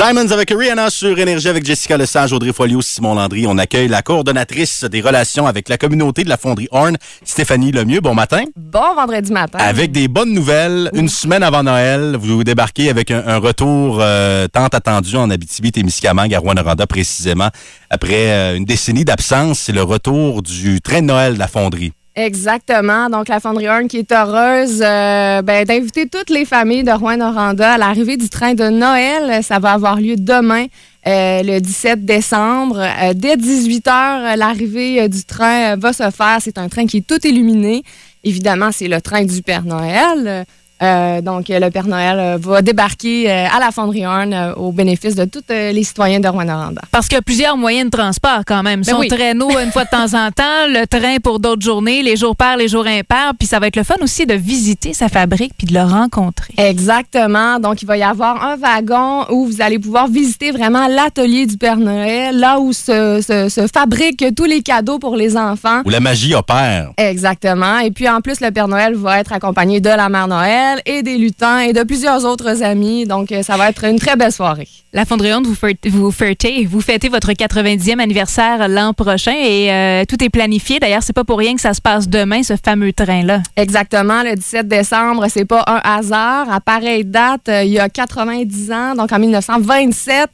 Diamonds avec Rihanna sur Énergie avec Jessica Lesage, Audrey Folio, Simon Landry. On accueille la coordonnatrice des relations avec la communauté de la fonderie Horn, Stéphanie Lemieux. Bon matin. Bon vendredi matin. Avec des bonnes nouvelles, une semaine avant Noël, vous débarquez avec un, retour euh, tant attendu en Abitibi-Témiscamingue, à Rwanda précisément. Après euh, une décennie d'absence, c'est le retour du train de Noël de la fonderie. Exactement. Donc, la Fonderie Horn qui est heureuse euh, ben, d'inviter toutes les familles de Rouen-Noranda à l'arrivée du train de Noël. Ça va avoir lieu demain, euh, le 17 décembre. Euh, dès 18 h, l'arrivée du train va se faire. C'est un train qui est tout illuminé. Évidemment, c'est le train du Père Noël. Euh, donc, le Père Noël euh, va débarquer euh, à la Fonderie Horn au bénéfice de tous les citoyens de Rwanda. Parce qu'il y a plusieurs moyens de transport quand même. Ben Son traîneau une fois de temps en temps, le train pour d'autres journées, les jours pairs, les jours impairs. Puis ça va être le fun aussi de visiter sa fabrique puis de le rencontrer. Exactement. Donc, il va y avoir un wagon où vous allez pouvoir visiter vraiment l'atelier du Père Noël, là où se, se, fabriquent tous les cadeaux pour les enfants. Où la magie opère. Exactement. Et puis, en plus, le Père Noël va être accompagné de la Mère Noël et des lutins et de plusieurs autres amis. Donc, euh, ça va être une très belle soirée. La Fonderie vous, vous fêtez, vous fêtez votre 90e anniversaire l'an prochain et euh, tout est planifié. D'ailleurs, c'est pas pour rien que ça se passe demain, ce fameux train-là. Exactement, le 17 décembre. C'est pas un hasard. À pareille date, euh, il y a 90 ans, donc en 1927.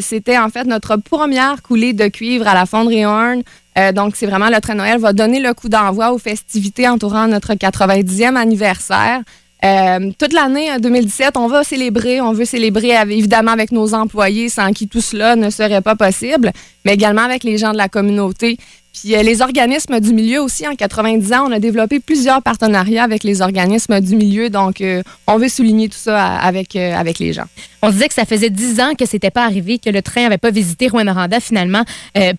c'était en fait notre première coulée de cuivre à la fonderie Horn. donc, c'est vraiment le train Noël va donner le coup d'envoi aux festivités entourant notre 90e anniversaire. Euh, toute l'année 2017, on va célébrer, on veut célébrer évidemment avec nos employés sans qui tout cela ne serait pas possible, mais également avec les gens de la communauté. Puis euh, les organismes du milieu aussi, en 90 ans, on a développé plusieurs partenariats avec les organismes du milieu. Donc, euh, on veut souligner tout ça avec, euh, avec les gens. On disait que ça faisait 10 ans que c'était pas arrivé, que le train n'avait pas visité Rouen-Noranda finalement.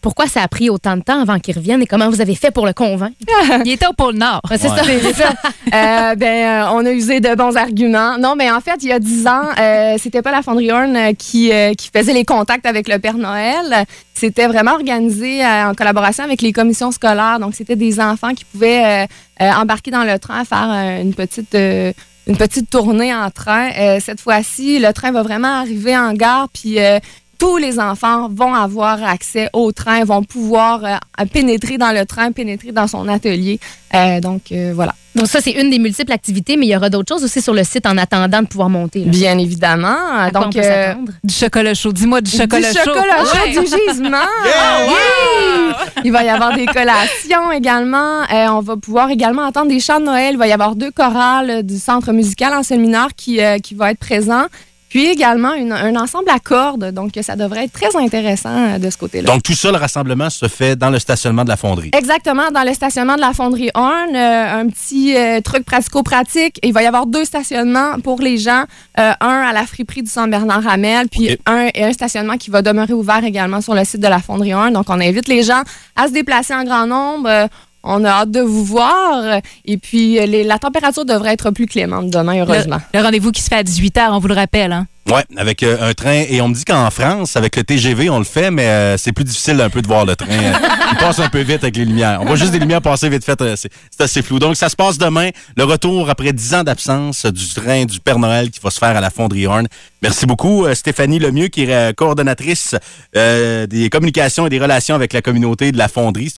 pourquoi ça a pris autant de temps avant qu'il revienne et comment vous avez fait pour le convaincre? Il était au pôle Nord. c'est ça. ben, on a usé de bons arguments. Non, mais en fait, il y a 10 ans, c'était pas la Fonderie Horn qui, qui faisait les contacts avec le Père Noël. C'était vraiment organisé en collaboration avec les commissions scolaires. Donc, c'était des enfants qui pouvaient euh, euh, embarquer dans le train, faire euh, une petite une petite tournée en train. cette fois-ci, le train va vraiment arriver en gare, puis tous les enfants vont avoir accès au train, vont pouvoir pénétrer dans le train, pénétrer dans son atelier. donc, voilà. Donc ça, c'est une des multiples activités, mais il y aura d'autres choses aussi sur le site en attendant de pouvoir monter. Bien évidemment. Donc, euh, du chocolat chaud. Dis-moi du chocolat chaud. Du chocolat chaud, du gisement. Ah il va y avoir des collations également. Euh, on va pouvoir également entendre des chants de Noël. Il va y avoir deux chorales du Centre musical en mineur qui, euh, qui va être présent. Puis également un ensemble à cordes, donc ça devrait être très intéressant euh, de ce côté-là. Donc tout ça, le rassemblement se fait dans le stationnement de la fonderie. Exactement, dans le stationnement de la fonderie Horn. Euh, un petit euh, truc pratico-pratique. Il va y avoir deux stationnements pour les gens. un à la friperie du San Bernard Ramel, puis un, un stationnement qui va demeurer ouvert également sur le site de la fonderie Horn. Donc on invite les gens à se déplacer en grand nombre. On a hâte de vous voir. Et puis, la température devrait être plus clémente demain, heureusement. Le, rendez-vous qui se fait à 18 h, on vous le rappelle. Hein? Oui, avec euh, un train. Et on me dit qu'en France, avec le TGV, on le fait, mais euh, c'est plus difficile un peu de voir le train. Il passe un peu vite avec les lumières. On voit juste des lumières passer vite fait. Euh, c'est assez flou. Donc, ça se passe demain. Le retour après 10 ans d'absence du train du Père Noël qui va se faire à la Fonderie Horn. Merci beaucoup, Stéphanie Lemieux, qui est coordonnatrice des communications et des relations avec la communauté de la Fonderie.